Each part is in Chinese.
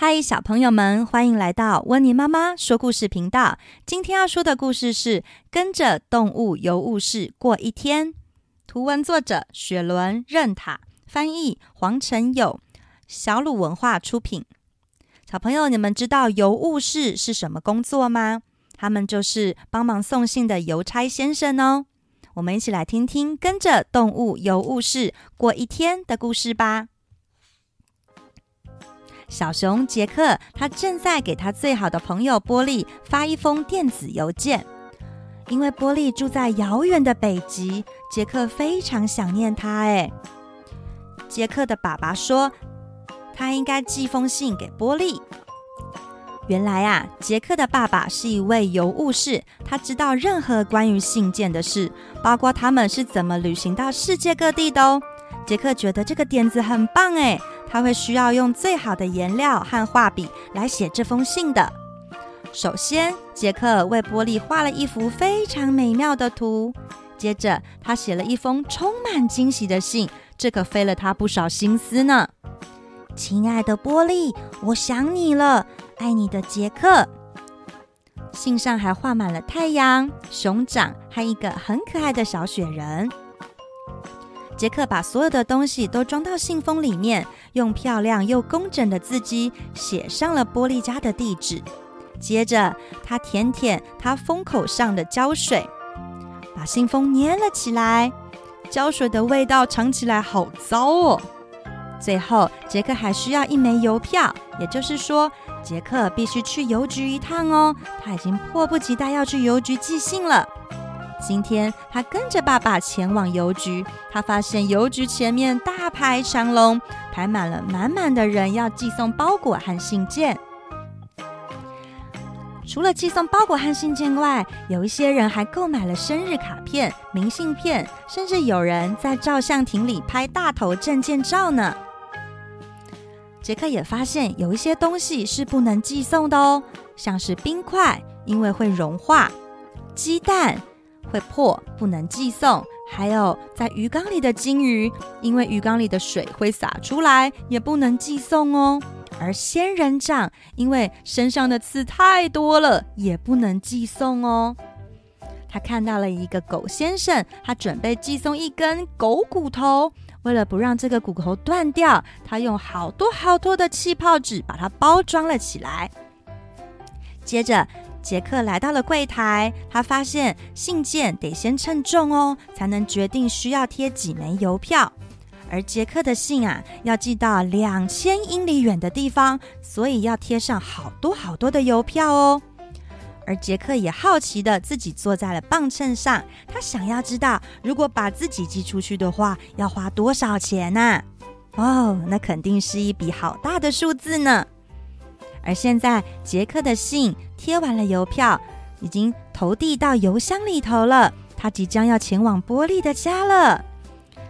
嗨，小朋友们，欢迎来到温妮妈妈说故事频道。今天要说的故事是《跟着动物游务士过一天》，图文作者雪伦·任塔，翻译黄承友，小鲁文化出品。小朋友，你们知道游务士是什么工作吗？他们就是帮忙送信的邮差先生哦。我们一起来听听《跟着动物游务士过一天》的故事吧。小熊杰克，他正在给他最好的朋友波利发一封电子邮件。因为波利住在遥远的北极，杰克非常想念他。哎，杰克的爸爸说，他应该寄封信给波利。原来啊，杰克的爸爸是一位邮务士，他知道任何关于信件的事，包括他们是怎么旅行到世界各地的哦。杰克觉得这个点子很棒哎。他会需要用最好的颜料和画笔来写这封信的。首先，杰克为波利画了一幅非常美妙的图。接着，他写了一封充满惊喜的信，这可费了他不少心思呢。亲爱的波利，我想你了，爱你的杰克。信上还画满了太阳、熊掌和一个很可爱的小雪人。杰克把所有的东西都装到信封里面，用漂亮又工整的字迹写上了波利家的地址。接着，他舔舔他封口上的胶水，把信封粘了起来。胶水的味道尝起来好糟哦。最后，杰克还需要一枚邮票，也就是说，杰克必须去邮局一趟哦。他已经迫不及待要去邮局寄信了。今天他跟着爸爸前往邮局，他发现邮局前面大排长龙，排满了满满的人要寄送包裹和信件。除了寄送包裹和信件外，有一些人还购买了生日卡片、明信片，甚至有人在照相亭里拍大头证件照呢。杰克也发现有一些东西是不能寄送的哦，像是冰块，因为会融化；鸡蛋。会破，不能寄送。还有在鱼缸里的金鱼，因为鱼缸里的水会洒出来，也不能寄送哦。而仙人掌，因为身上的刺太多了，也不能寄送哦。他看到了一个狗先生，他准备寄送一根狗骨头。为了不让这个骨头断掉，他用好多好多的气泡纸把它包装了起来。接着。杰克来到了柜台，他发现信件得先称重哦，才能决定需要贴几枚邮票。而杰克的信啊，要寄到两千英里远的地方，所以要贴上好多好多的邮票哦。而杰克也好奇的自己坐在了磅秤上，他想要知道，如果把自己寄出去的话，要花多少钱呢？哦，那肯定是一笔好大的数字呢。而现在，杰克的信贴完了邮票，已经投递到邮箱里头了。他即将要前往波利的家了。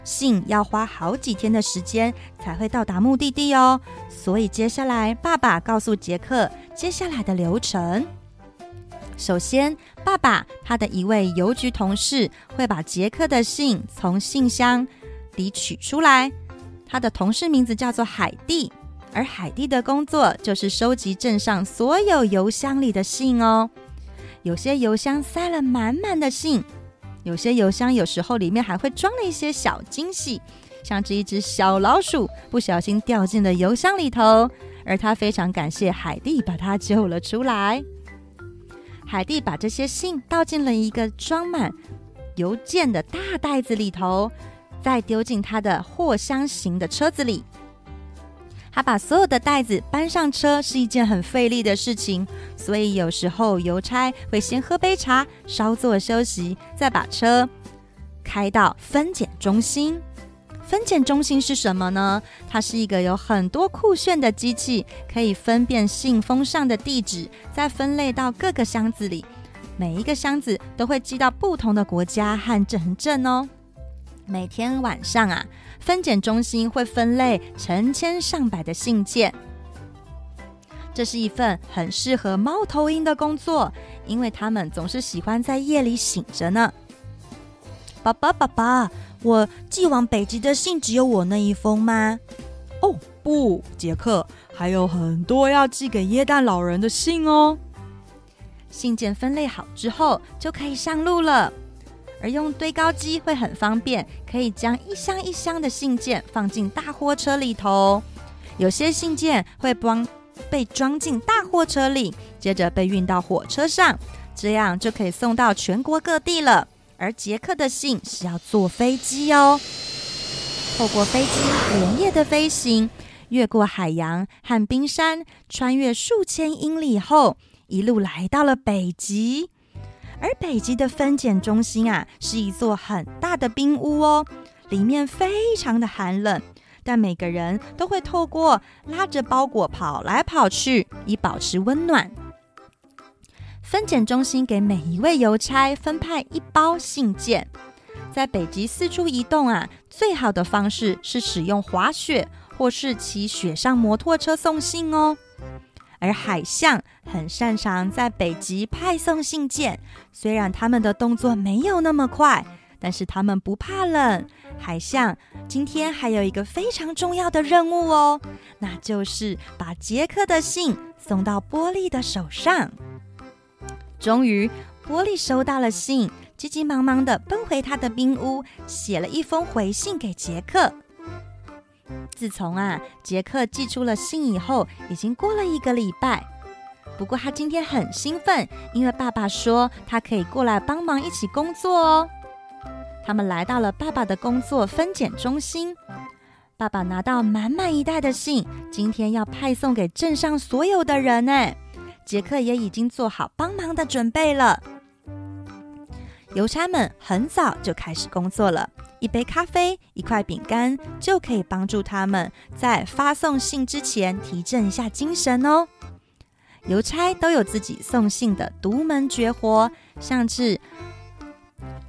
信要花好几天的时间才会到达目的地哦。所以接下来，爸爸告诉杰克接下来的流程。首先，爸爸他的一位邮局同事会把杰克的信从信箱里取出来。他的同事名字叫做海蒂。而海蒂的工作就是收集镇上所有邮箱里的信哦。有些邮箱塞了满满的信，有些邮箱有时候里面还会装了一些小惊喜，像这一只小老鼠不小心掉进了邮箱里头，而他非常感谢海蒂把他救了出来。海蒂把这些信倒进了一个装满邮件的大袋子里头，再丢进他的货箱型的车子里。他把所有的袋子搬上车是一件很费力的事情，所以有时候邮差会先喝杯茶，稍作休息，再把车开到分拣中心。分拣中心是什么呢？它是一个有很多酷炫的机器，可以分辨信封上的地址，再分类到各个箱子里。每一个箱子都会寄到不同的国家和城镇哦。每天晚上啊，分拣中心会分类成千上百的信件。这是一份很适合猫头鹰的工作，因为它们总是喜欢在夜里醒着呢。爸爸，爸爸，我寄往北极的信只有我那一封吗？哦，不，杰克，还有很多要寄给耶诞老人的信哦。信件分类好之后，就可以上路了。而用堆高机会很方便，可以将一箱一箱的信件放进大货车里头。有些信件会帮被装进大货车里，接着被运到火车上，这样就可以送到全国各地了。而杰克的信是要坐飞机哦，透过飞机连夜的飞行，越过海洋和冰山，穿越数千英里后，一路来到了北极。而北极的分拣中心啊，是一座很大的冰屋哦，里面非常的寒冷，但每个人都会透过拉着包裹跑来跑去，以保持温暖。分拣中心给每一位邮差分派一包信件，在北极四处移动啊，最好的方式是使用滑雪或是骑雪上摩托车送信哦。而海象很擅长在北极派送信件，虽然他们的动作没有那么快，但是他们不怕冷。海象今天还有一个非常重要的任务哦，那就是把杰克的信送到波利的手上。终于，波利收到了信，急急忙忙地奔回他的冰屋，写了一封回信给杰克。自从啊，杰克寄出了信以后，已经过了一个礼拜。不过他今天很兴奋，因为爸爸说他可以过来帮忙一起工作哦。他们来到了爸爸的工作分拣中心，爸爸拿到满满一袋的信，今天要派送给镇上所有的人呢。杰克也已经做好帮忙的准备了。邮差们很早就开始工作了。一杯咖啡，一块饼干，就可以帮助他们在发送信之前提振一下精神哦。邮差都有自己送信的独门绝活，像是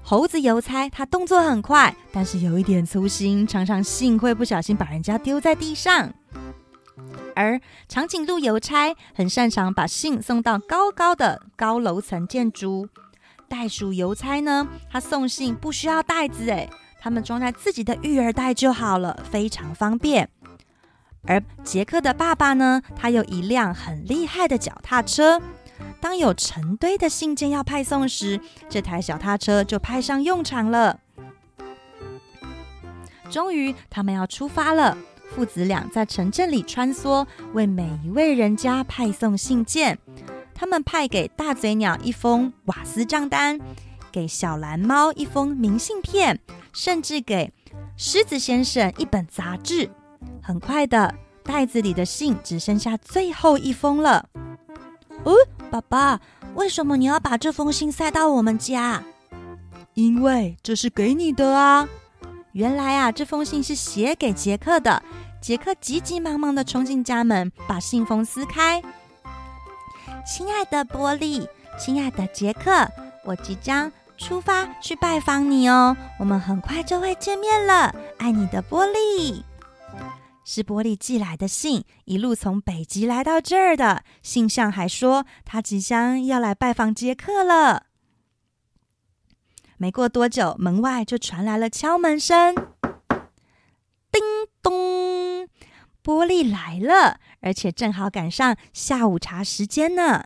猴子邮差，他动作很快，但是有一点粗心，常常信会不小心把人家丢在地上。而长颈鹿邮差很擅长把信送到高高的高楼层建筑。袋鼠邮差呢，他送信不需要袋子，诶。他们装在自己的育儿袋就好了，非常方便。而杰克的爸爸呢，他有一辆很厉害的脚踏车。当有成堆的信件要派送时，这台脚踏车就派上用场了。终于，他们要出发了。父子俩在城镇里穿梭，为每一位人家派送信件。他们派给大嘴鸟一封瓦斯账单，给小蓝猫一封明信片。甚至给狮子先生一本杂志。很快的，袋子里的信只剩下最后一封了。哦，爸爸，为什么你要把这封信塞到我们家？因为这是给你的啊。原来啊，这封信是写给杰克的。杰克急急忙忙的冲进家门，把信封撕开。亲爱的波利，亲爱的杰克，我即将。出发去拜访你哦，我们很快就会见面了。爱你的波利，是波利寄来的信，一路从北极来到这儿的。信上还说他即将要来拜访杰克了。没过多久，门外就传来了敲门声，叮咚，波利来了，而且正好赶上下午茶时间呢。